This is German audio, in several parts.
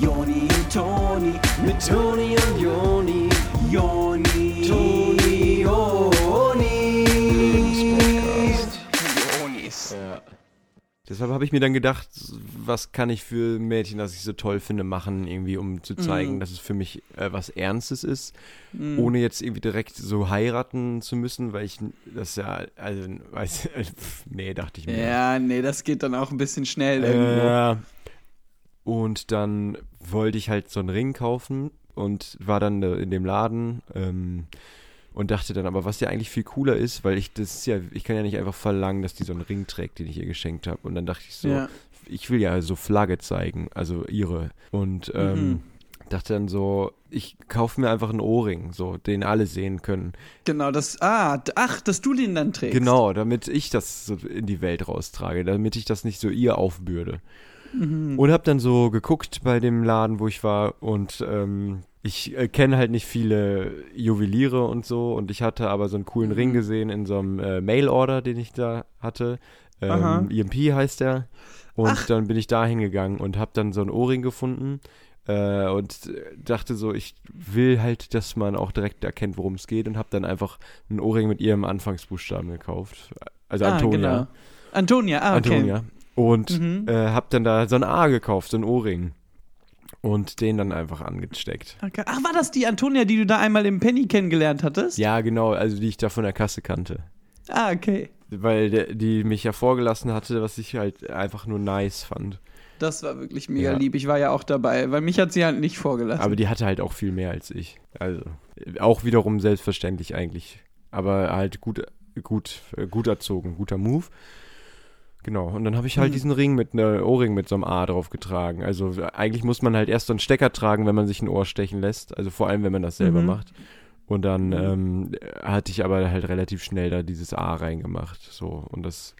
Joni und Toni, mit Toni und Joni, Joni, Toni, Joni. Jonis. Ja. Deshalb habe ich mir dann gedacht, was kann ich für Mädchen, das ich so toll finde, machen, irgendwie, um zu zeigen, Mhm. dass es für mich äh, was Ernstes ist, Mhm. ohne jetzt irgendwie direkt so heiraten zu müssen, weil ich das ja, also, weiß, nee, dachte ich mir. Ja, nee, das geht dann auch ein bisschen schnell irgendwo. Äh, und dann wollte ich halt so einen Ring kaufen und war dann in dem Laden ähm, und dachte dann aber, was ja eigentlich viel cooler ist, weil ich das ja, ich kann ja nicht einfach verlangen, dass die so einen Ring trägt, den ich ihr geschenkt habe. Und dann dachte ich so, Ja. ich will ja so Flagge zeigen, also ihre. Und ähm, Mhm. dachte dann so, ich kaufe mir einfach einen Ohrring, so, den alle sehen können. Genau, das. Ah, ach, dass du den dann trägst. Genau, damit ich das so in die Welt raustrage, damit ich das nicht so ihr aufbürde. Mhm. Und habe dann so geguckt bei dem Laden, wo ich war und ähm, ich äh, kenne halt nicht viele Juweliere und so und ich hatte aber so einen coolen Mhm. Ring gesehen in so einem äh, Mail-Order, den ich da hatte. Ähm, EMP heißt der. Und Ach. dann bin ich da hingegangen und habe dann so einen Ohrring gefunden äh, und dachte so, ich will halt, dass man auch direkt erkennt, worum es geht und habe dann einfach einen Ohrring mit ihrem Anfangsbuchstaben gekauft. Also ah, Antonia. Genau. Antonia, ah, okay. Antonia. Und Mhm. äh, hab dann da so ein A gekauft, so ein Ohrring. Und den dann einfach angesteckt. Okay. Ach, war das die Antonia, die du da einmal im Penny kennengelernt hattest? Ja, genau, also die ich da von der Kasse kannte. Ah, okay. Weil der, die mich ja vorgelassen hatte, was ich halt einfach nur nice fand. Das war wirklich mega Ja. lieb. Ich war ja auch dabei, weil mich hat sie halt nicht vorgelassen. Aber die hatte halt auch viel mehr als ich. Also auch wiederum selbstverständlich eigentlich. Aber halt gut, gut, äh, gut erzogen, guter Move. Genau, und dann habe ich halt Mhm. diesen Ring mit einer Ohrring mit so einem A drauf getragen. Also eigentlich muss man halt erst so einen Stecker tragen, wenn man sich ein Ohr stechen lässt. Also vor allem, wenn man das selber Mhm. macht. Und dann Mhm. ähm, hatte ich aber halt relativ schnell da dieses A reingemacht. So, und das,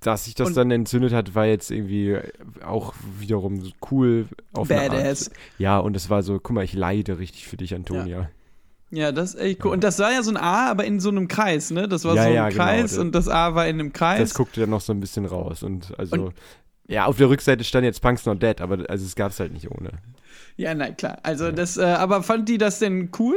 dass sich das Und- dann entzündet hat, war jetzt irgendwie auch wiederum cool auf Badass. Art. Ja, und es war so, guck mal, ich leide richtig für dich, Antonia. Ja, das ist echt cool. Und das war ja so ein A, aber in so einem Kreis, ne? Das war Ja, so ein ja, genau. Kreis Das- und das A war in einem Kreis. Das guckte dann noch so ein bisschen raus. Und also, Und- ja, auf der Rückseite stand jetzt Punks Not Dead, aber also es gab es halt nicht ohne. ja, nein, klar. Also das, äh, aber fand die das denn cool?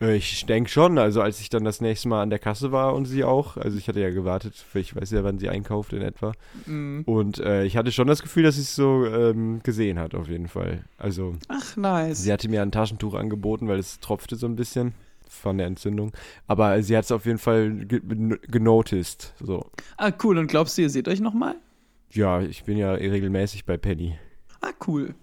Äh, Ich denke schon, also als ich dann das nächste Mal an der Kasse war und sie auch, also ich hatte ja gewartet, ich weiß ja, wann sie einkauft in etwa. Mhm. Und äh, ich hatte schon das Gefühl, dass sie es so ähm, gesehen hat, auf jeden Fall. Also Ach, nice. sie hatte mir ein Taschentuch angeboten, weil es tropfte so ein bisschen von der Entzündung. Aber sie hat es auf jeden Fall ge genoticed. So. Ah, cool. Und glaubst du, ihr seht euch nochmal? Ja, ich bin ja regelmäßig bei Penny. Ah, cool.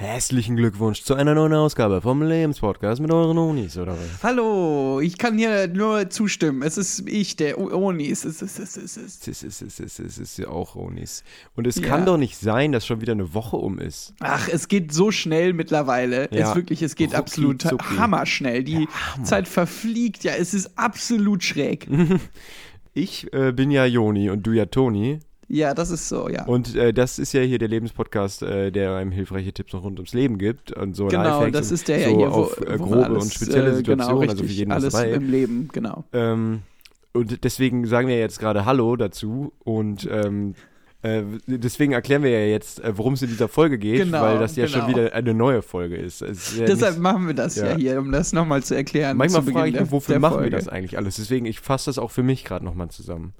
Herzlichen Glückwunsch zu einer neuen Ausgabe vom Lebenspodcast mit euren Unis, oder was? Hallo, ich kann hier nur zustimmen. Es ist ich, der Onis. Es ist, es ist, es ist. Es ist, es ist, es ist, ja auch Unis. Und es Ja. kann doch nicht sein, dass schon wieder eine Woche um ist. Ach, es geht so schnell mittlerweile. Ja. Es wirklich, es geht Rucki absolut zucki. hammerschnell. Die Hammer. Zeit verfliegt ja. Es ist absolut schräg. Ich äh, bin ja Joni und du ja Toni. Ja, das ist so, ja. Und äh, das ist ja hier der Lebenspodcast, äh, der einem hilfreiche Tipps noch rund ums Leben gibt. Und so genau, Lifehacks das ist der ja so hier, wo, auf äh, grobe alles, und spezielle äh, Situationen, genau, also für richtig, jeden alles was dabei. im Leben, genau. Ähm, und deswegen sagen wir jetzt gerade Hallo dazu und ähm, äh, deswegen erklären wir ja jetzt, äh, worum es in dieser Folge geht, Genau, weil das ja schon genau. wieder eine neue Folge ist. Ist ja Deshalb nicht, machen wir das ja. ja. hier, um das nochmal zu erklären. manchmal zu frage ich mich, wofür machen Folge. wir das eigentlich alles? Deswegen, ich fasse das auch für mich gerade nochmal zusammen.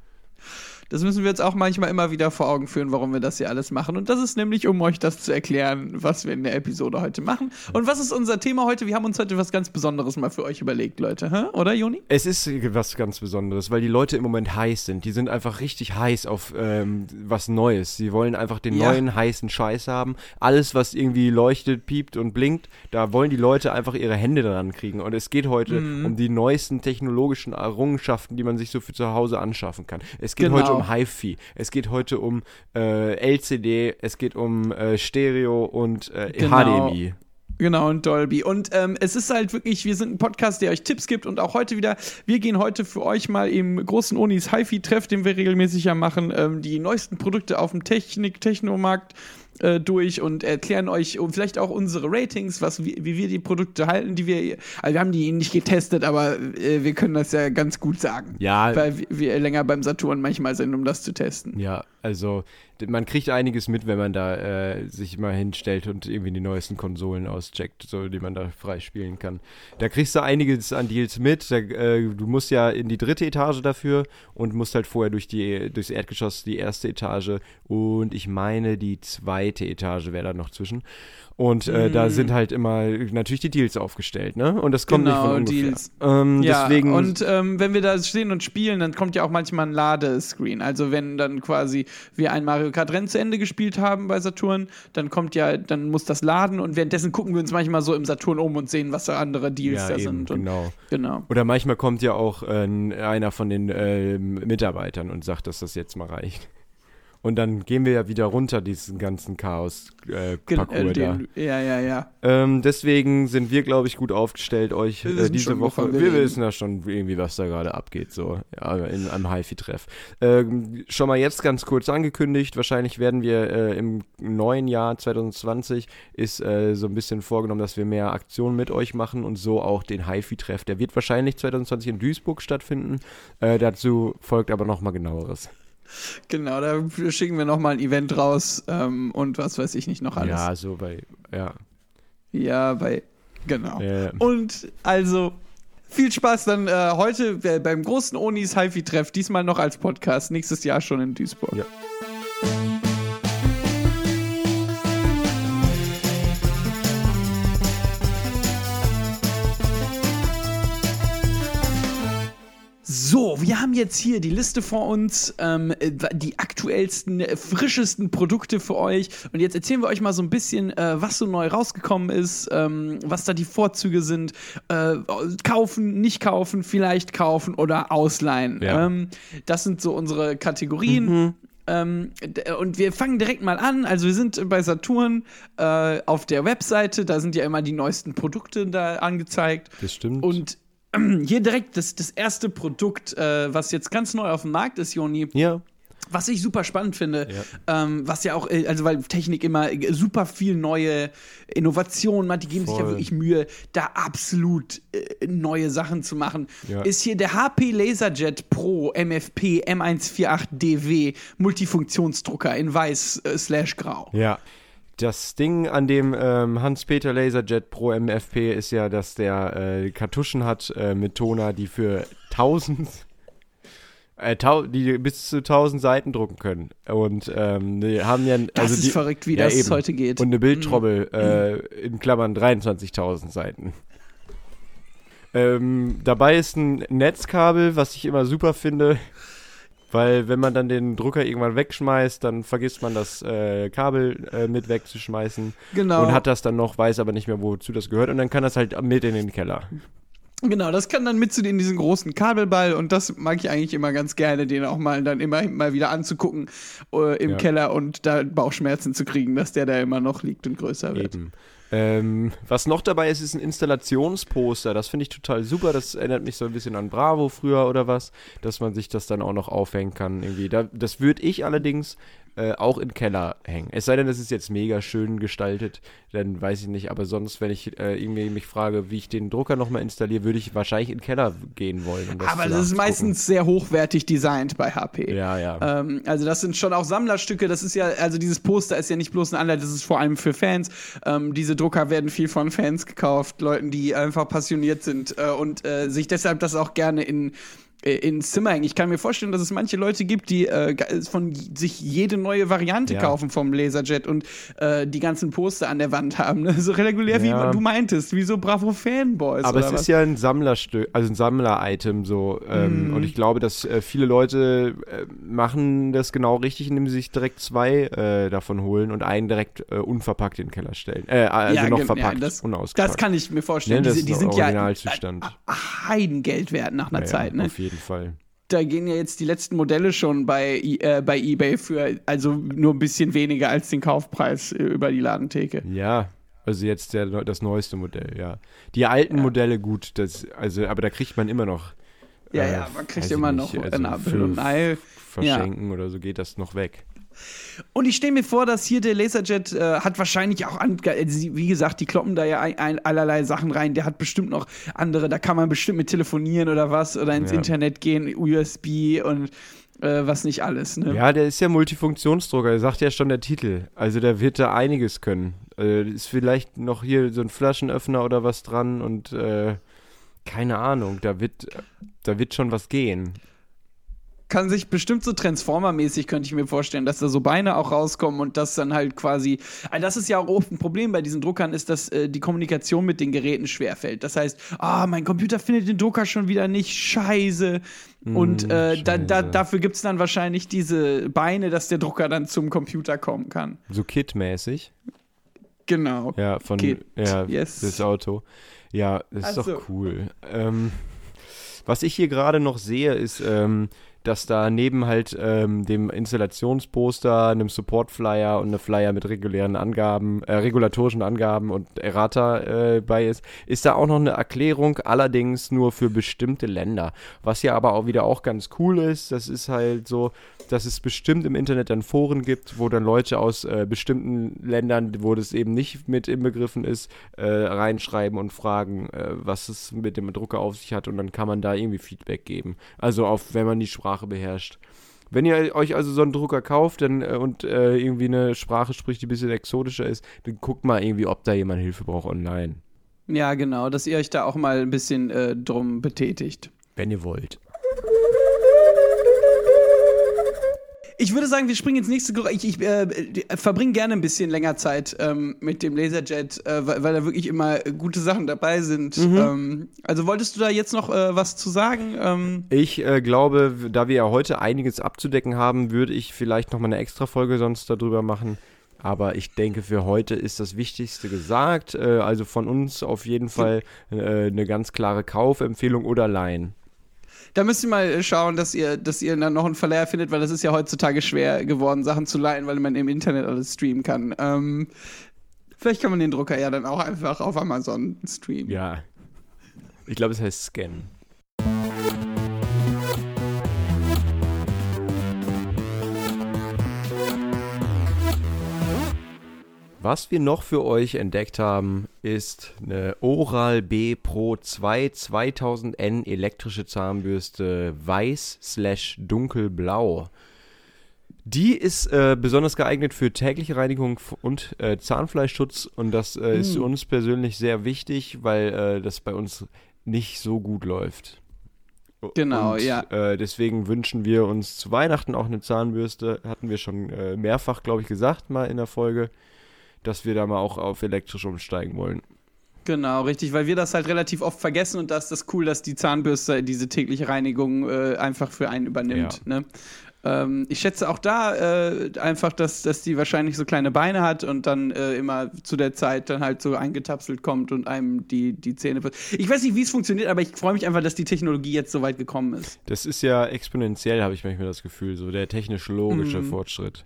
Das müssen wir jetzt auch manchmal immer wieder vor Augen führen, warum wir das hier alles machen. Und das ist nämlich, um euch das zu erklären, was wir in der Episode heute machen. Und was ist unser Thema heute? Wir haben uns heute was ganz Besonderes mal für euch überlegt, Leute. Hä? Oder, Joni? Es ist was ganz Besonderes, weil die Leute im Moment heiß sind. Die sind einfach richtig heiß auf ähm, was Neues. Sie wollen einfach den Ja. neuen heißen Scheiß haben. Alles, was irgendwie leuchtet, piept und blinkt, da wollen die Leute einfach ihre Hände dran kriegen. Und es geht heute Mhm. um die neuesten technologischen Errungenschaften, die man sich so für zu Hause anschaffen kann. Es geht Genau. heute um HiFi. Es geht heute um äh, LCD. Es geht um äh, Stereo und äh, Genau. HDMI. Genau, und Dolby. Und ähm, es ist halt wirklich, wir sind ein Podcast, der euch Tipps gibt und auch heute wieder, wir gehen heute für euch mal im großen Unis HiFi-Treff, den wir regelmäßig ja machen, ähm, die neuesten Produkte auf dem Technik-Technomarkt äh, durch und erklären euch und vielleicht auch unsere Ratings, was, wie, wie wir die Produkte halten, die wir, also wir haben die nicht getestet, aber äh, wir können das ja ganz gut sagen. Ja, Weil wir- länger beim Saturn manchmal sind, um das zu testen. Ja, Also man kriegt einiges mit, wenn man da äh, sich mal hinstellt und irgendwie die neuesten Konsolen auscheckt, so die man da freispielen kann. Da kriegst du einiges an Deals mit. Da, äh, du musst ja in die dritte Etage dafür und musst halt vorher durch die durchs Erdgeschoss die erste Etage und ich meine die zweite Etage wäre da noch zwischen. Und äh, mm. da mhm. sind halt immer natürlich die Deals aufgestellt, ne? Und das kommt genau, nicht von ungefähr. Deals. Ähm, ja, deswegen und ähm, wenn wir da stehen und spielen, dann kommt ja auch manchmal ein Ladescreen. Also wenn dann quasi wir ein Mario Kart Rennen zu Ende gespielt haben bei Saturn, dann kommt ja, dann muss das laden und währenddessen gucken wir uns manchmal so im Saturn um und sehen, was da andere Deals ja, da eben, sind. Und, genau. genau. Oder manchmal kommt ja auch äh, einer von den äh, Mitarbeitern und sagt, dass das jetzt mal reicht. Und dann gehen wir ja wieder runter, diesen ganzen Chaos-Parcours äh, da. Ja, ja, ja. Ähm, deswegen sind wir, glaube ich, gut aufgestellt, euch äh, diese Woche. Wir, wir wissen ja schon irgendwie, was da gerade abgeht, so ja, in einem HiFi-Treff. Ähm, schon mal jetzt ganz kurz angekündigt, wahrscheinlich werden wir äh, im neuen Jahr 2020 ist äh, so ein bisschen vorgenommen, dass wir mehr Aktionen mit euch machen und so auch den HiFi-Treff. Der wird wahrscheinlich 2020 in Duisburg stattfinden. Äh, dazu folgt aber nochmal genaueres. Genau, da schicken wir nochmal ein Event raus ähm, und was weiß ich nicht noch alles. Ja, so bei, ja. Ja, bei, genau. Ja. Und also, viel Spaß dann äh, heute beim großen Onis HiFi-Treff, diesmal noch als Podcast, nächstes Jahr schon in Duisburg. Ja. Wir haben jetzt hier die Liste vor uns, ähm, die aktuellsten, frischesten Produkte für euch. Und jetzt erzählen wir euch mal so ein bisschen, äh, was so neu rausgekommen ist, ähm, was da die Vorzüge sind. Äh, kaufen, nicht kaufen, vielleicht kaufen oder ausleihen. Ja. Ähm, das sind so unsere Kategorien. Mhm. Ähm, und wir fangen direkt mal an. Also wir sind bei Saturn äh, auf der Webseite, da sind ja immer die neuesten Produkte da angezeigt. Das stimmt. Und hier direkt das, das erste Produkt, äh, was jetzt ganz neu auf dem Markt ist, Joni. Ja. Was ich super spannend finde, ja. Ähm, was ja auch, äh, also weil Technik immer super viel neue Innovationen macht, die geben Voll. sich ja wirklich Mühe, da absolut äh, neue Sachen zu machen, ja. ist hier der HP Laserjet Pro MFP M148DW Multifunktionsdrucker in weiß äh, slash grau. Ja, das Ding an dem ähm, Hans-Peter Laserjet Pro MFP ist ja, dass der äh, Kartuschen hat äh, mit Toner, die für 1000 äh, die bis zu 1000 Seiten drucken können. Und ähm, die haben ja. Also das ist die, verrückt, wie ja, das eben. heute geht. Und eine Bildtrommel mhm. äh, in Klammern 23.000 Seiten. Ähm, dabei ist ein Netzkabel, was ich immer super finde. Weil wenn man dann den Drucker irgendwann wegschmeißt, dann vergisst man das äh, Kabel äh, mit wegzuschmeißen. Genau. Und hat das dann noch, weiß aber nicht mehr, wozu das gehört. Und dann kann das halt mit in den Keller. Genau, das kann dann mit zu in diesen großen Kabelball und das mag ich eigentlich immer ganz gerne, den auch mal dann immer mal wieder anzugucken äh, im ja. Keller und da Bauchschmerzen zu kriegen, dass der da immer noch liegt und größer wird. Eben. Ähm, was noch dabei ist, ist ein Installationsposter. Das finde ich total super. Das erinnert mich so ein bisschen an Bravo früher oder was, dass man sich das dann auch noch aufhängen kann. Irgendwie. Da, das würde ich allerdings äh, auch im Keller hängen. Es sei denn, es ist jetzt mega schön gestaltet, dann weiß ich nicht. Aber sonst, wenn ich äh, irgendwie mich frage, wie ich den Drucker nochmal installiere, würde ich wahrscheinlich in den Keller gehen wollen. Um das aber das ist meistens sehr hochwertig designt bei HP. Ja, ja. Ähm, also das sind schon auch Sammlerstücke. Das ist ja, also dieses Poster ist ja nicht bloß ein Anleitung, das ist vor allem für Fans. Ähm, diese Drucker werden viel von Fans gekauft, Leuten, die einfach passioniert sind äh, und äh, sich deshalb das auch gerne in ins Zimmer hängen. Ich kann mir vorstellen, dass es manche Leute gibt, die äh, von sich jede neue Variante ja. kaufen vom Laserjet und äh, die ganzen Poster an der Wand haben. Ne? So regulär, ja. wie du meintest, wie so Bravo Fanboys. Aber es was? ist ja ein Sammlerstück, also ein Sammler-Item so. Ähm, mm. Und ich glaube, dass äh, viele Leute äh, machen das genau richtig, indem sie sich direkt zwei äh, davon holen und einen direkt unverpackt in den Keller stellen. also ja, noch verpackt, das, unausgepackt. Das kann ich mir vorstellen. Ne, die, die sind ja Heidengeld wert nach einer Zeit. Ne? Auf jeden jeden Fall. Da gehen ja jetzt die letzten Modelle schon bei, äh, bei eBay für also nur ein bisschen weniger als den Kaufpreis äh, über die Ladentheke. Ja, also jetzt der, das neueste Modell, ja. Die alten ja. Modelle gut, das, also, aber da kriegt man immer noch. Ja, äh, ja, man kriegt immer nicht, noch also ein Apfel und Ei. Verschenken ja. oder so geht das noch weg. Und ich stelle mir vor, dass hier der Laserjet äh, hat wahrscheinlich auch, an, wie gesagt, die kloppen da ja ein, ein, allerlei Sachen rein. Der hat bestimmt noch andere, da kann man bestimmt mit telefonieren oder was oder ins ja. Internet gehen, USB und äh, was nicht alles. Ne? Ja, der ist ja Multifunktionsdrucker, sagt ja schon der Titel. Also der wird da einiges können. Äh, ist vielleicht noch hier so ein Flaschenöffner oder was dran und äh, keine Ahnung, da wird, da wird schon was gehen kann sich bestimmt so Transformer-mäßig, könnte ich mir vorstellen, dass da so Beine auch rauskommen und das dann halt quasi. Also das ist ja auch oft ein Problem bei diesen Druckern, ist, dass äh, die Kommunikation mit den Geräten schwerfällt. Das heißt, ah, oh, mein Computer findet den Drucker schon wieder nicht, scheiße. Und mm, äh, da, da, dafür gibt es dann wahrscheinlich diese Beine, dass der Drucker dann zum Computer kommen kann. So Kit-mäßig. Genau. Ja, von Kit. Ja, yes. das Auto. Ja, das ist also. doch cool. Ähm, was ich hier gerade noch sehe, ist, ähm, dass da neben halt ähm, dem Installationsposter, einem Support-Flyer und einem Flyer mit regulären Angaben, äh, regulatorischen Angaben und Errata äh, bei ist, ist da auch noch eine Erklärung, allerdings nur für bestimmte Länder. Was ja aber auch wieder auch ganz cool ist, das ist halt so, dass es bestimmt im Internet dann Foren gibt, wo dann Leute aus äh, bestimmten Ländern, wo das eben nicht mit inbegriffen ist, äh, reinschreiben und fragen, äh, was es mit dem Drucker auf sich hat und dann kann man da irgendwie Feedback geben. Also auf, wenn man die Sprache Sprache beherrscht. Wenn ihr euch also so einen Drucker kauft dann, äh, und äh, irgendwie eine Sprache spricht, die ein bisschen exotischer ist, dann guckt mal irgendwie, ob da jemand Hilfe braucht online. Ja, genau, dass ihr euch da auch mal ein bisschen äh, drum betätigt. Wenn ihr wollt. Ich würde sagen, wir springen ins nächste Geräusch. Ich, ich äh, verbringe gerne ein bisschen länger Zeit ähm, mit dem Laserjet, äh, weil, weil, da wirklich immer gute Sachen dabei sind. Mhm. Ähm, also wolltest du da jetzt noch äh, was zu sagen? Ähm ich äh, glaube, da wir ja heute einiges abzudecken haben, würde ich vielleicht noch mal eine extra Folge sonst darüber machen. Aber ich denke, für heute ist das Wichtigste gesagt. Äh, also von uns auf jeden Fall äh, eine ganz klare Kaufempfehlung oder Leihen da müsst ihr mal schauen, dass ihr, dass ihr dann noch einen Verleiher findet, weil das ist ja heutzutage schwer geworden, Sachen zu leihen, weil man im Internet alles streamen kann. Ähm, vielleicht kann man den Drucker ja dann auch einfach auf Amazon streamen. Ja. Ich glaube, es heißt Scan. Was wir noch für euch entdeckt haben, ist eine Oral B Pro 2 2000N elektrische Zahnbürste weiß slash dunkelblau. Die ist äh, besonders geeignet für tägliche Reinigung und äh, Zahnfleischschutz und das äh, ist für uns persönlich sehr wichtig, weil äh, das bei uns nicht so gut läuft. Genau, und, ja. Äh, deswegen wünschen wir uns zu Weihnachten auch eine Zahnbürste. Hatten wir schon äh, mehrfach, glaube ich, gesagt, mal in der Folge dass wir da mal auch auf elektrisch umsteigen wollen. Genau, richtig, weil wir das halt relativ oft vergessen und da ist das cool, dass die Zahnbürste diese tägliche Reinigung äh, einfach für einen übernimmt. Ja. Ne? Ähm, ich schätze auch da äh, einfach, dass, dass die wahrscheinlich so kleine Beine hat und dann äh, immer zu der Zeit dann halt so eingetapselt kommt und einem die, die Zähne. Ich weiß nicht, wie es funktioniert, aber ich freue mich einfach, dass die Technologie jetzt so weit gekommen ist. Das ist ja exponentiell, habe ich manchmal das Gefühl, so der technisch-logische mhm. Fortschritt.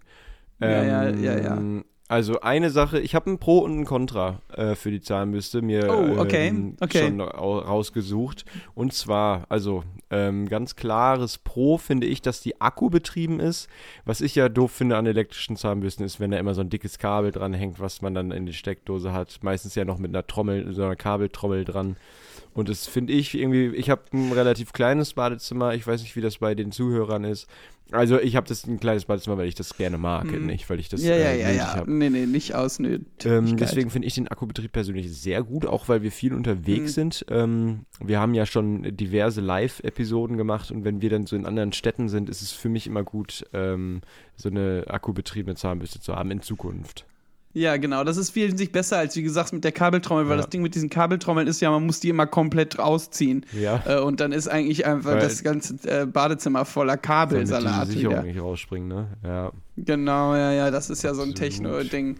Ähm, ja, ja, ja, ja. Also eine Sache, ich habe ein Pro und ein Contra äh, für die Zahnbürste mir oh, okay. Ähm, okay. schon rausgesucht. Und zwar, also ähm, ganz klares Pro finde ich, dass die Akku betrieben ist. Was ich ja doof finde an elektrischen Zahnbürsten ist, wenn da immer so ein dickes Kabel dran hängt, was man dann in die Steckdose hat. Meistens ja noch mit einer Trommel, so einer Kabeltrommel dran. Und das finde ich irgendwie, ich habe ein relativ kleines Badezimmer, ich weiß nicht, wie das bei den Zuhörern ist. Also ich habe das ein kleines Badezimmer, weil ich das gerne mag, hm. nicht weil ich das Ja, äh, ja, ja, ja. Hab. Nee, nee, nicht aus ähm, Deswegen finde ich den Akkubetrieb persönlich sehr gut, auch weil wir viel unterwegs hm. sind. Ähm, wir haben ja schon diverse Live-Episoden gemacht und wenn wir dann so in anderen Städten sind, ist es für mich immer gut, ähm, so eine akkubetriebene Zahnbürste zu haben in Zukunft. Ja, genau. Das ist wesentlich besser als, wie gesagt, mit der Kabeltrommel, weil ja. das Ding mit diesen Kabeltrommeln ist ja, man muss die immer komplett rausziehen. Ja. Äh, und dann ist eigentlich einfach weil das ganze äh, Badezimmer voller Kabelsalat. Die Sicherung nicht rausspringen, ne? Ja. Genau, ja, ja. Das ist ja so ein Techno-Ding.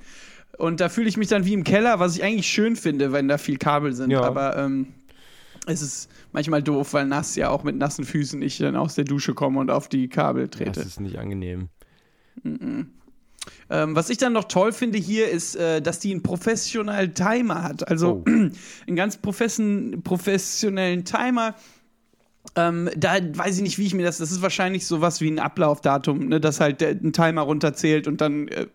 Und da fühle ich mich dann wie im Keller, was ich eigentlich schön finde, wenn da viel Kabel sind. Ja. Aber ähm, es ist manchmal doof, weil nass ja auch mit nassen Füßen ich dann aus der Dusche komme und auf die Kabel trete. Das ist nicht angenehm. Mm -mm. Ähm, was ich dann noch toll finde hier ist, äh, dass die einen professionellen Timer hat. Also oh. einen ganz profession professionellen Timer. Ähm, da weiß ich nicht, wie ich mir das. Das ist wahrscheinlich sowas wie ein Ablaufdatum, ne, dass halt der, ein Timer runterzählt und dann äh,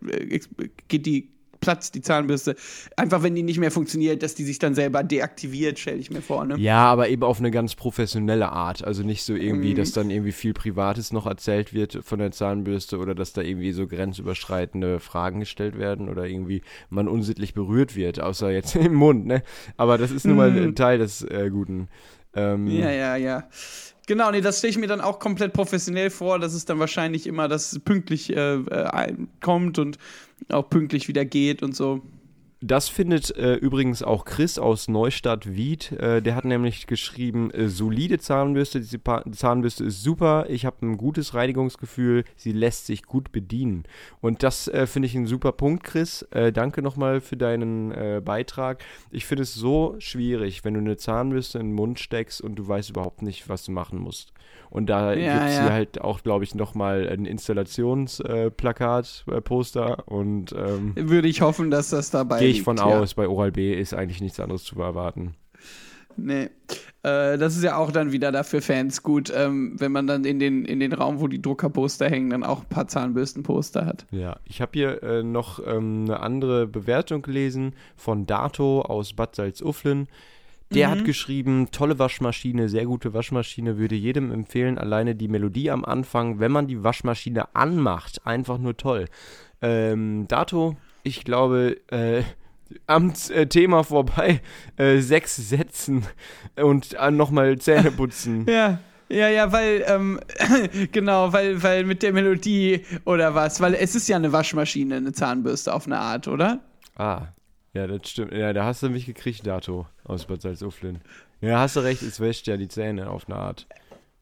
geht die platzt die Zahnbürste. Einfach wenn die nicht mehr funktioniert, dass die sich dann selber deaktiviert, stelle ich mir vor. Ne? Ja, aber eben auf eine ganz professionelle Art. Also nicht so irgendwie, mhm. dass dann irgendwie viel Privates noch erzählt wird von der Zahnbürste oder dass da irgendwie so grenzüberschreitende Fragen gestellt werden oder irgendwie man unsittlich berührt wird, außer jetzt im Mund, ne? Aber das ist nun mal mhm. ein Teil des äh, Guten. Ähm, ja, ja, ja. Genau, nee, das stelle ich mir dann auch komplett professionell vor. Das ist dann wahrscheinlich immer, dass es pünktlich äh, äh, kommt und auch pünktlich wieder geht und so. Das findet äh, übrigens auch Chris aus Neustadt Wied. Äh, der hat nämlich geschrieben, äh, solide Zahnbürste, diese pa Zahnbürste ist super, ich habe ein gutes Reinigungsgefühl, sie lässt sich gut bedienen. Und das äh, finde ich ein super Punkt, Chris. Äh, danke nochmal für deinen äh, Beitrag. Ich finde es so schwierig, wenn du eine Zahnbürste in den Mund steckst und du weißt überhaupt nicht, was du machen musst. Und da ja, gibt es ja. hier halt auch, glaube ich, nochmal ein Installationsplakat, Poster und ähm, würde ich hoffen, dass das dabei Gehe ich von liegt, aus, ja. bei Oral B ist eigentlich nichts anderes zu erwarten. Nee. Äh, das ist ja auch dann wieder dafür Fans gut, ähm, wenn man dann in den, in den Raum, wo die Druckerposter hängen, dann auch ein paar Zahnbürstenposter hat. Ja, ich habe hier äh, noch ähm, eine andere Bewertung gelesen von Dato aus Bad Salzuflen. Der mhm. hat geschrieben, tolle Waschmaschine, sehr gute Waschmaschine, würde jedem empfehlen. Alleine die Melodie am Anfang, wenn man die Waschmaschine anmacht, einfach nur toll. Ähm, Dato, ich glaube, äh, am äh, Thema vorbei, äh, sechs Sätzen und äh, nochmal Zähne putzen. ja. Ja, ja, weil, ähm, genau, weil, weil mit der Melodie oder was, weil es ist ja eine Waschmaschine, eine Zahnbürste auf eine Art, oder? Ah, ja, das stimmt. Ja, da hast du mich gekriegt, Dato, aus Bad Salzuflen. Ja, hast du recht, es wäscht ja die Zähne auf eine Art.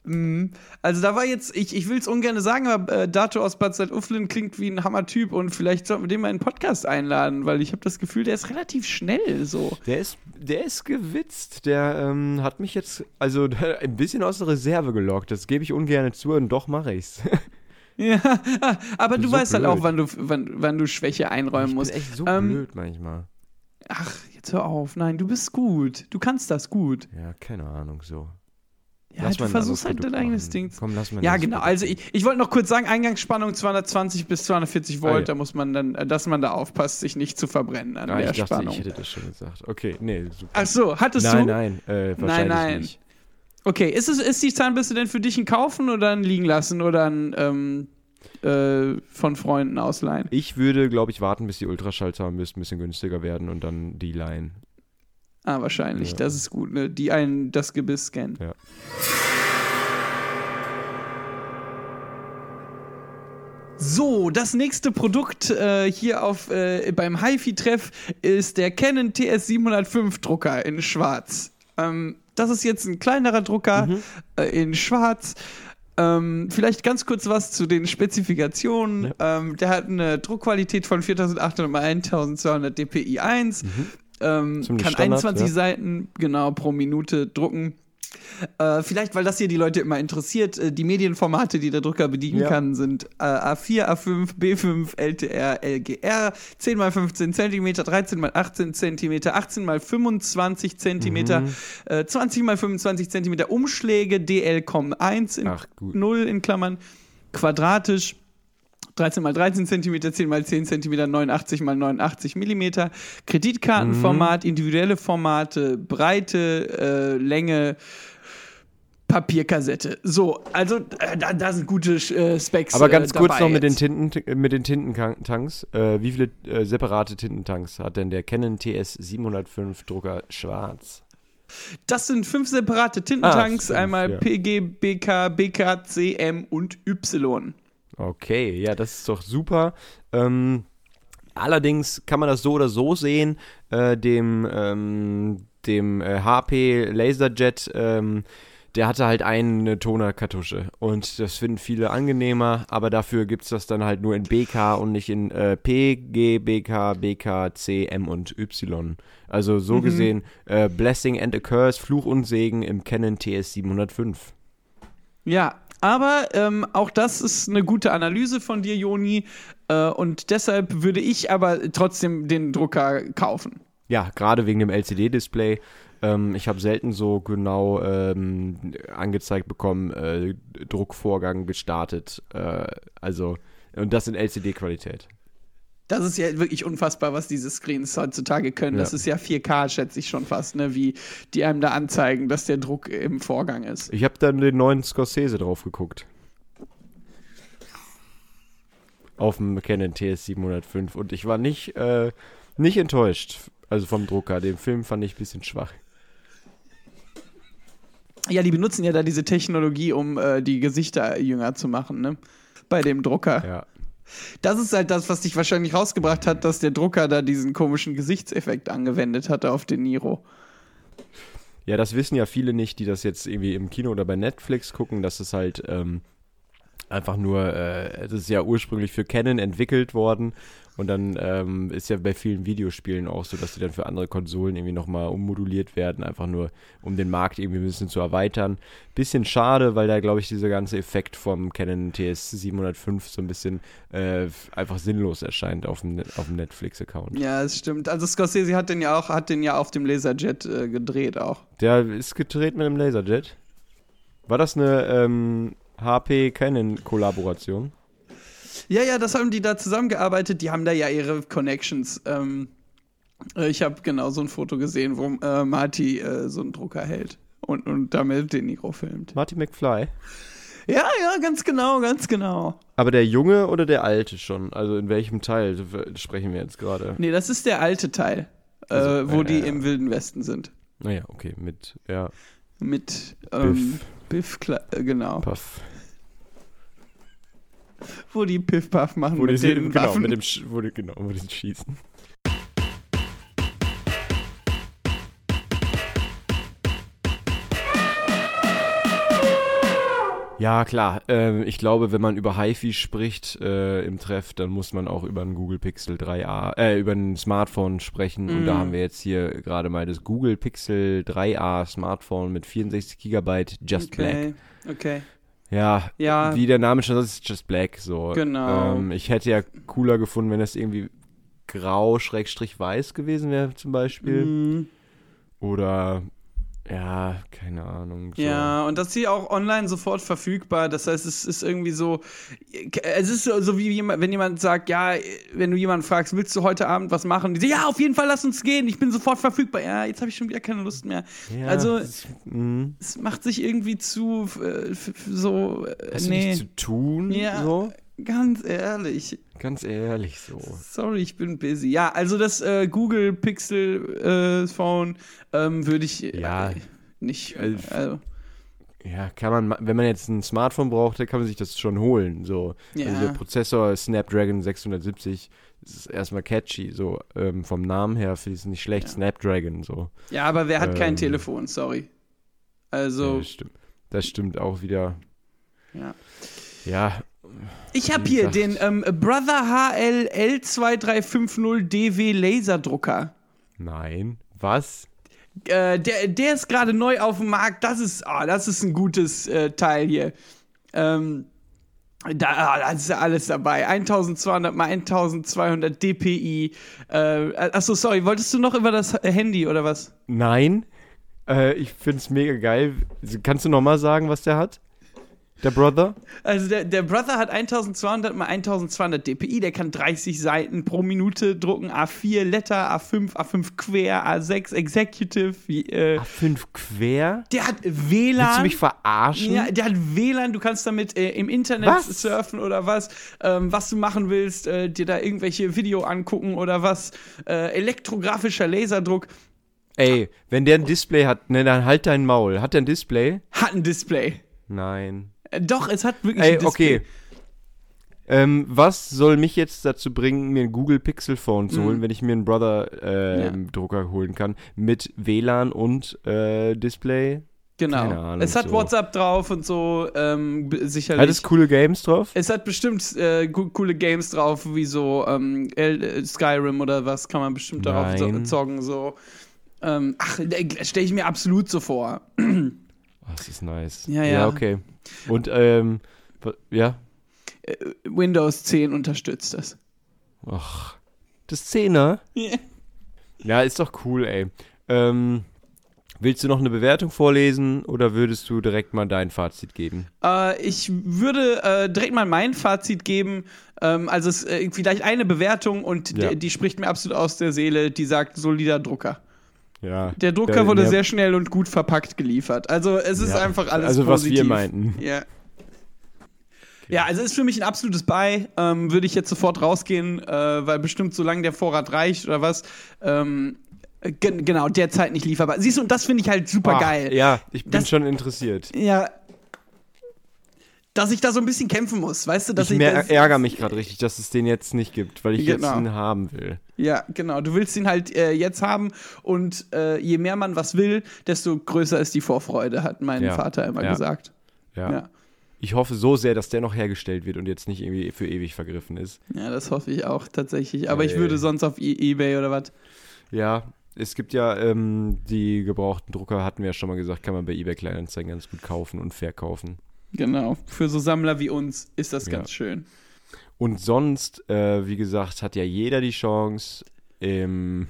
Mhm. Also da war jetzt, ich, ich will es ungern sagen, aber äh, Dato aus Bad Salzuflen klingt wie ein Hammer-Typ und vielleicht sollten wir den mal in einen Podcast einladen, weil ich habe das Gefühl, der ist relativ schnell so. Der ist, der ist gewitzt, der ähm, hat mich jetzt also ein bisschen aus der Reserve gelockt, das gebe ich ungern zu und doch mache ich's. Ja, aber du so weißt blöd. halt auch, wann du, wann, wann du Schwäche einräumen musst. Das ist echt so ähm, blöd manchmal. Ach, jetzt hör auf. Nein, du bist gut. Du kannst das gut. Ja, keine Ahnung, so. Ja, lass du versuchst halt dein eigenes Ding. Komm, lass mal Ja, genau. Also ich, ich wollte noch kurz sagen, Eingangsspannung 220 bis 240 Volt, ah, ja. da muss man dann, dass man da aufpasst, sich nicht zu verbrennen an ah, der ich dachte, Spannung. Ich hätte das schon gesagt. Okay, nee, super. Ach so, hattest nein, du? Nein, nein, äh, wahrscheinlich nein, nein. nicht. Okay, ist, es, ist die Zahnbürste denn für dich ein Kaufen oder ein Liegen lassen oder ein ähm, äh, von Freunden ausleihen. Ich würde, glaube ich, warten, bis die Ultraschallzahnbürsten ein bisschen günstiger werden und dann die leihen. Ah, wahrscheinlich. Ja. Das ist gut, ne? Die einen das Gebiss scannen. Ja. So, das nächste Produkt äh, hier auf, äh, beim HiFi-Treff ist der Canon TS705 Drucker in schwarz. Ähm, das ist jetzt ein kleinerer Drucker mhm. äh, in schwarz. Ähm, vielleicht ganz kurz was zu den Spezifikationen. Ja. Ähm, der hat eine Druckqualität von 4800 x 1200 dpi 1. Mhm. Ähm, kann Standard, 21 ja. Seiten genau pro Minute drucken. Äh, vielleicht, weil das hier die Leute immer interessiert, äh, die Medienformate, die der Drucker bedienen ja. kann, sind äh, A4, A5, B5, LTR, LGR, 10 x 15 cm, 13 x 18 cm, 18 x 25 cm, mhm. 20 x 25 cm, Umschläge DLCOM 1 in Ach, 0 in Klammern, quadratisch. 13 x 13 cm, 10 x 10 cm, 89 x 89 mm. Kreditkartenformat, mhm. individuelle Formate, Breite, äh, Länge, Papierkassette. So, also äh, da, da, sind gute äh, Specs. Aber ganz äh, kurz noch mit den, Tinten, mit den Tintentanks. Äh, wie viele äh, separate Tintentanks hat denn der Canon TS 705 Drucker schwarz? Das sind fünf separate Tintentanks, ah, fünf, einmal ja. PG, BK, BK, CM und Y. Okay, ja, das ist doch super. Ähm, allerdings kann man das so oder so sehen. Äh, dem ähm, dem HP Laserjet ähm, der hatte halt eine Tonerkartusche. Und das finden viele angenehmer, aber dafür gibt es das dann halt nur in BK und nicht in äh, P, G, BK, BK, C, M und Y. Also so mhm. gesehen, äh, Blessing and a Curse, Fluch und Segen im Canon TS 705. Ja, aber ähm, auch das ist eine gute Analyse von dir, Joni. Äh, und deshalb würde ich aber trotzdem den Drucker kaufen. Ja, gerade wegen dem LCD-Display. Ähm, ich habe selten so genau ähm, angezeigt bekommen, äh, Druckvorgang gestartet. Äh, also, und das in LCD-Qualität. Das ist ja wirklich unfassbar, was diese Screens heutzutage können. Ja. Das ist ja 4K, schätze ich schon fast, ne? wie die einem da anzeigen, dass der Druck im Vorgang ist. Ich habe dann den neuen Scorsese drauf geguckt. Auf dem Canon TS705 und ich war nicht, äh, nicht enttäuscht. Also vom Drucker. Den Film fand ich ein bisschen schwach. Ja, die benutzen ja da diese Technologie, um äh, die Gesichter jünger zu machen, ne? Bei dem Drucker. Ja. Das ist halt das, was dich wahrscheinlich rausgebracht hat, dass der Drucker da diesen komischen Gesichtseffekt angewendet hatte auf den Niro. Ja, das wissen ja viele nicht, die das jetzt irgendwie im Kino oder bei Netflix gucken, dass es halt ähm, einfach nur, äh, es ist ja ursprünglich für Canon entwickelt worden und dann ähm, ist ja bei vielen Videospielen auch so, dass die dann für andere Konsolen irgendwie nochmal ummoduliert werden, einfach nur um den Markt irgendwie ein bisschen zu erweitern. Bisschen schade, weil da glaube ich dieser ganze Effekt vom Canon TS705 so ein bisschen äh, einfach sinnlos erscheint auf dem, auf dem Netflix-Account. Ja, das stimmt. Also Scorsese hat den ja auch, hat den ja auf dem Laserjet äh, gedreht auch. Der ist gedreht mit einem Laserjet. War das eine ähm, HP-Canon-Kollaboration? Ja, ja, das haben die da zusammengearbeitet. Die haben da ja ihre Connections. Ähm, äh, ich habe genau so ein Foto gesehen, wo äh, Marty äh, so einen Drucker hält und, und damit den Niro filmt. Marty McFly. Ja, ja, ganz genau, ganz genau. Aber der Junge oder der Alte schon? Also in welchem Teil sprechen wir jetzt gerade? Nee, das ist der alte Teil, äh, Also, wo äh, die äh, im Wilden Westen sind. Naja, okay, mit, ja, Mit ähm, Biff. Biff, äh, genau. Puff. Wo die Piff-Puff machen Wo mit die, den genau, Waffen. mit dem, Sch- wo die, genau, wo die schießen. Ja, klar. Ähm, ich glaube, wenn man über HiFi spricht äh, im Treff, dann muss man auch über ein Google Pixel 3a, äh, über ein Smartphone sprechen. Und da Mhm. haben wir jetzt hier gerade mal das Google Pixel 3a Smartphone mit 64 Gigabyte Just Black. okay, okay. Ja, Ja, wie der Name schon sagt, ist Just Black. So. Genau. Ähm, ich hätte ja cooler gefunden, wenn das irgendwie grau-weiß gewesen wäre, zum Beispiel. mm, Oder, ja, keine Ahnung. So. ja, und das ist hier auch online sofort verfügbar. Das heißt, es ist irgendwie so, es ist so, so wie jemand, wenn jemand sagt, ja, wenn du jemanden fragst, willst du heute Abend was machen? Die sagen, ja, auf jeden Fall, lass uns gehen. Ich bin sofort verfügbar. Ja, jetzt habe ich schon wieder keine Lust mehr. Ja, also- ist- mh. Es macht sich irgendwie zu äh, so, äh, Hast du nee, zu tun? Ja. So? ganz ehrlich. Ganz ehrlich, so. Sorry, ich bin busy. Ja, also das äh, Google Pixel äh, Phone ähm, würde ich äh, Ja. nicht. Äh, Also, Ja, kann man, ma- wenn man jetzt ein Smartphone braucht, kann man sich das schon holen. So. Also Ja. der Prozessor Snapdragon 670 das ist erstmal catchy, so ähm, vom Namen her finde ich es nicht schlecht. Ja. Snapdragon, so. ja, aber wer hat kein Ähm. Telefon? Sorry. Ja, Also, das, stimmt. das stimmt auch wieder. ja. Ja, Ich habe hier den ähm, Brother HL L2350DW Laserdrucker. nein. Was? Äh, der, der ist gerade neu auf dem Markt. Das ist, ah, das ist ein gutes äh, Teil hier. Ähm, da, ah, da ist ja alles dabei. 1200 mal 1200 dpi. Äh, achso, sorry, wolltest du noch über das Handy oder was? Nein. Äh, ich finde es mega geil. Kannst du nochmal sagen, was der hat? Der Brother? Also der, der Brother hat 1200 mal 1200 dpi, der kann 30 Seiten pro Minute drucken, A4 Letter, A5, A5 quer, A6 Executive. Äh, A5 quer? der hat WLAN. Willst du mich verarschen? Ja, der hat WLAN, du kannst damit äh, im Internet Was? surfen oder was, ähm, was du machen willst, äh, dir da irgendwelche Video angucken oder was, äh, elektrografischer Laserdruck, Ey, wenn der ein Display hat, ne, dann halt dein Maul. Hat der ein Display? hat ein Display. Nein. Äh, doch, es hat wirklich Ey, okay. Ähm, was soll mich jetzt dazu bringen, mir ein Google Pixel Phone zu Mhm. holen, wenn ich mir einen Brother-Drucker holen kann mit WLAN und äh, Display? Genau. Keine Ahnung, es hat so. WhatsApp drauf und so, ähm, sicherlich. Hat es coole Games drauf? es hat bestimmt äh, co- coole Games drauf, wie so ähm, äh, Skyrim oder was, kann man bestimmt darauf Nein. zocken, so. Ähm, ach, stelle ich mir absolut so vor. Oh, das ist nice. Ja, ja. Ja, okay. Und, ähm, ja? Windows 10 unterstützt das. Ach, das Zehner? Ja, ist doch cool, ey. Ähm, Willst du noch eine Bewertung vorlesen oder würdest du direkt mal dein Fazit geben? Äh, ich würde äh, direkt mal mein Fazit geben. Ähm, also es, äh, vielleicht eine Bewertung und Ja. die, die spricht mir absolut aus der Seele. Die sagt solider Drucker. Ja. Der Drucker Der- wurde der- sehr schnell und gut verpackt geliefert. Also es ist Ja. einfach alles Also was wir positiv. meinten. Ja. Ja, also ist für mich ein absolutes Buy. Ähm, würde ich jetzt sofort rausgehen, äh, weil bestimmt solange der Vorrat reicht oder was. Ähm, äh, gen genau, derzeit nicht lieferbar. Siehst du, und das finde ich halt super Ah, geil. Ja, ich bin Das- schon interessiert. Ja. Dass ich da so ein bisschen kämpfen muss, weißt du? Dass ich das- ärgere mich gerade richtig, dass es den jetzt nicht gibt, weil ich jetzt Genau. ihn haben will. Ja, genau. Du willst ihn halt äh, jetzt haben und äh, je mehr man was will, desto größer ist die Vorfreude, hat mein Ja. Vater immer Ja. gesagt. Ja. Ja. Ich hoffe so sehr, dass der noch hergestellt wird und jetzt nicht irgendwie für ewig vergriffen ist. ja, das hoffe ich auch tatsächlich. Aber ich Ey. würde sonst auf e Ebay oder was. Ja, es gibt ja ähm, die gebrauchten Drucker, hatten wir ja schon mal gesagt, kann man bei eBay Kleinanzeigen ganz gut kaufen und verkaufen. Genau. Für so Sammler wie uns ist das Ja. ganz schön. Und sonst, äh, wie gesagt, hat ja jeder die Chance, im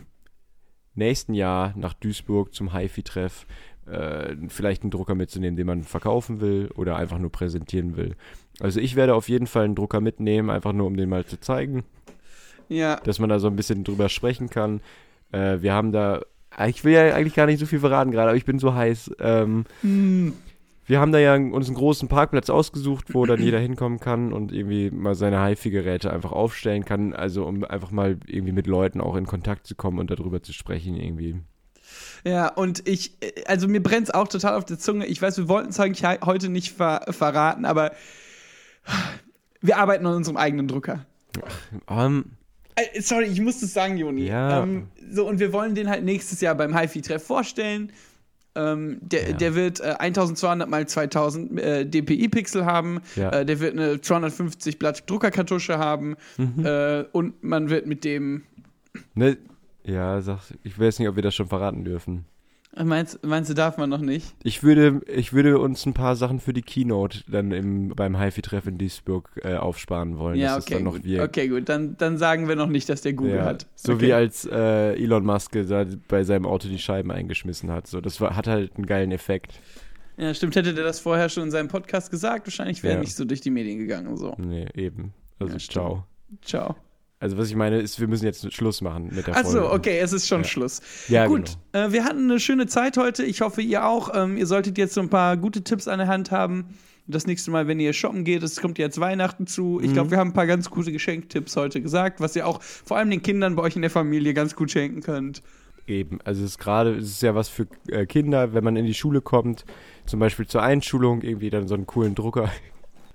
nächsten Jahr nach Duisburg zum HiFi-Treff äh, vielleicht einen Drucker mitzunehmen, den man verkaufen will oder einfach nur präsentieren will. Also ich werde auf jeden Fall einen Drucker mitnehmen, einfach nur um den mal zu zeigen, Ja. dass man da so ein bisschen drüber sprechen kann. Äh, wir haben da, ich will ja eigentlich gar nicht so viel verraten gerade, aber ich bin so heiß. Ähm, Hm. Wir haben da ja uns einen großen Parkplatz ausgesucht, wo dann jeder hinkommen kann und irgendwie mal seine HiFi-Geräte einfach aufstellen kann. Also um einfach mal irgendwie mit Leuten auch in Kontakt zu kommen und darüber zu sprechen irgendwie. Ja, und ich, also mir brennt es auch total auf der Zunge. Ich weiß, wir wollten es eigentlich he- heute nicht ver verraten, aber wir arbeiten an unserem eigenen Drucker. Ähm, Äh, Sorry, ich muss das sagen, Joni. Ja. Ähm, so, und wir wollen den halt nächstes Jahr beim HiFi-Treff vorstellen. Ähm, der, Ja. der wird äh, 1200 mal 2000 äh, DPI-Pixel haben. Ja. Äh, der wird eine 250 Blatt Druckerkartusche haben. Mhm. Äh, und man wird mit dem. ne, ja, sag, ich weiß nicht, ob wir das schon verraten dürfen. Meinst, meinst du, darf man noch nicht? Ich würde, ich würde uns ein paar Sachen für die Keynote dann im, beim HiFi-Treff in Duisburg äh, aufsparen wollen. Ja, Das ist okay. dann noch gut. Okay, gut. Dann, dann sagen wir noch nicht, dass der Google Ja, hat. So okay. wie als äh, Elon Musk da bei seinem Auto die Scheiben eingeschmissen hat. So, das war, hat halt einen geilen Effekt. Ja, stimmt. Hätte der das vorher schon in seinem Podcast gesagt, wahrscheinlich wäre er Ja. nicht so durch die Medien gegangen. So. Nee, eben. Also Ja, ciao. Ciao. Also was ich meine ist, wir müssen jetzt Schluss machen mit der Achso, Folge. okay, es ist schon Ja. Schluss. Ja, Gut, genau. äh, wir hatten eine schöne Zeit heute. Ich hoffe, ihr auch. Ähm, ihr solltet jetzt so ein paar gute Tipps an der Hand haben. Das nächste Mal, wenn ihr shoppen geht, es kommt jetzt Weihnachten zu. Ich Mhm. glaube, wir haben ein paar ganz gute Geschenktipps heute gesagt, was ihr auch vor allem den Kindern bei euch in der Familie ganz gut schenken könnt. Eben. Also es ist gerade, es ist ja was für äh, Kinder, wenn man in die Schule kommt, zum Beispiel zur Einschulung, irgendwie dann so einen coolen Drucker.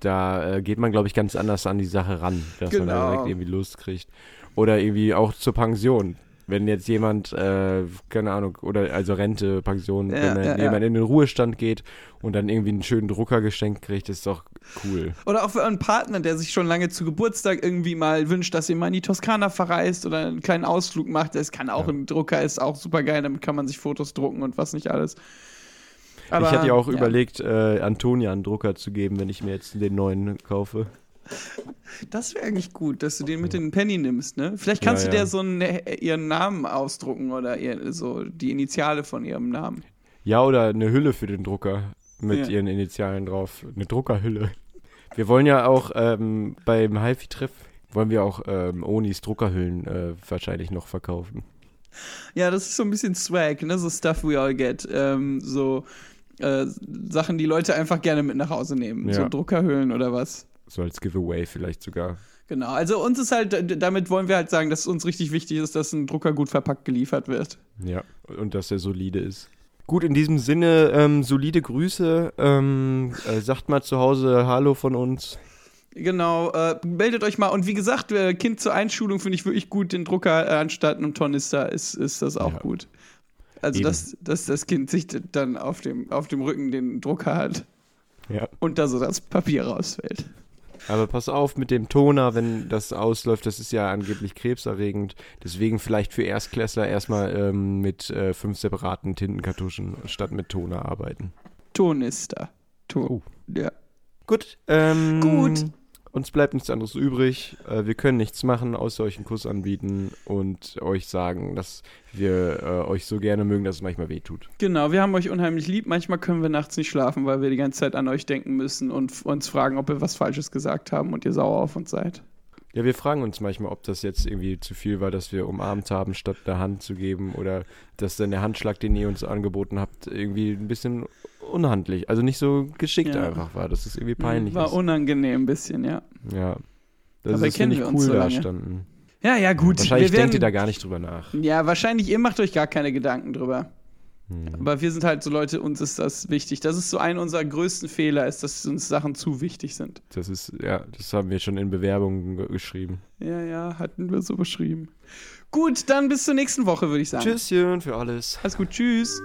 Da äh, geht man, glaube ich, ganz anders an die Sache ran, dass man da Genau. direkt irgendwie Lust kriegt. Oder irgendwie auch zur Pension. Wenn jetzt jemand, äh, keine Ahnung, oder also Rente, Pension, Ja, wenn man, ja, jemand ja. in den Ruhestand geht und dann irgendwie einen schönen Drucker geschenkt kriegt, ist doch cool. Oder auch für euren Partner, der sich schon lange zu Geburtstag irgendwie mal wünscht, dass ihr mal in die Toskana verreist oder einen kleinen Ausflug macht. Das kann auch ein Drucker, ist auch super geil, damit kann man sich Fotos drucken und was nicht alles. Aber, ich hatte ja auch überlegt, äh, Antonia einen Drucker zu geben, wenn ich mir jetzt den neuen kaufe. Das wäre eigentlich gut, dass du den mit in den Penny nimmst, ne? Vielleicht Ja, kannst du ja. der so einen, äh, ihren Namen ausdrucken oder ihr, so die Initiale von ihrem Namen. Ja, oder eine Hülle für den Drucker mit Ja. ihren Initialen drauf. Eine Druckerhülle. Wir wollen ja auch ähm, beim HiFi-Treff, wollen wir auch ähm, Onis Druckerhüllen äh, wahrscheinlich noch verkaufen. Ja, das ist so ein bisschen Swag, ne? So Stuff we all get. Ähm, so äh, Sachen, die Leute einfach gerne mit nach Hause nehmen. Ja. So Druckerhüllen oder was. So als Giveaway vielleicht sogar. Genau, also uns ist halt, damit wollen wir halt sagen, dass es uns richtig wichtig ist, dass ein Drucker gut verpackt geliefert wird. Ja, und dass er solide ist. Gut, in diesem Sinne, ähm, solide Grüße. Ähm, äh, sagt mal zu Hause Hallo von uns. Genau, äh, meldet euch mal. Und wie gesagt, äh, Kind zur Einschulung finde ich wirklich gut. Den Drucker äh, anstatt einem Tornister ist, ist das auch Ja. gut. Also, Eben. dass, dass das Kind sich dann auf dem, auf dem Rücken den Drucker hat Ja. und da so das Papier rausfällt. Aber pass auf mit dem Toner, wenn das ausläuft, das ist ja angeblich krebserregend. Deswegen vielleicht für Erstklässler erstmal ähm, mit äh, fünf separaten Tintenkartuschen statt mit Toner arbeiten. Tornister. Ton. Oh. Ja. Gut. Ähm, Gut. Uns bleibt nichts anderes übrig. Äh, wir können nichts machen, außer euch einen Kuss anbieten und euch sagen, dass wir äh, euch so gerne mögen, dass es manchmal wehtut. Genau, wir haben euch unheimlich lieb. Manchmal können wir nachts nicht schlafen, weil wir die ganze Zeit an euch denken müssen und uns fragen, ob wir was Falsches gesagt haben und ihr sauer auf uns seid. Ja, wir fragen uns manchmal, ob das jetzt irgendwie zu viel war, dass wir umarmt haben, statt der Hand zu geben oder dass dann der Handschlag, den ihr uns angeboten habt, irgendwie ein bisschen unhandlich, also nicht so geschickt Ja. einfach war, dass es irgendwie peinlich War ist. unangenehm ein bisschen, ja. Ja. Das Dabei ist nicht cool so dastanden. Ja, ja, gut. Wahrscheinlich wir werden, denkt ihr da gar nicht drüber nach. Ja, wahrscheinlich, ihr macht euch gar keine Gedanken drüber. Hm. Aber wir sind halt so Leute, uns ist das wichtig. Das ist so ein unserer größten Fehler, ist, dass uns Sachen zu wichtig sind. Das ist, ja, das haben wir schon in Bewerbungen ge- geschrieben. Ja, ja, hatten wir so beschrieben. Gut, dann bis zur nächsten Woche, würde ich sagen. Tschüsschen für alles. Alles gut, tschüss.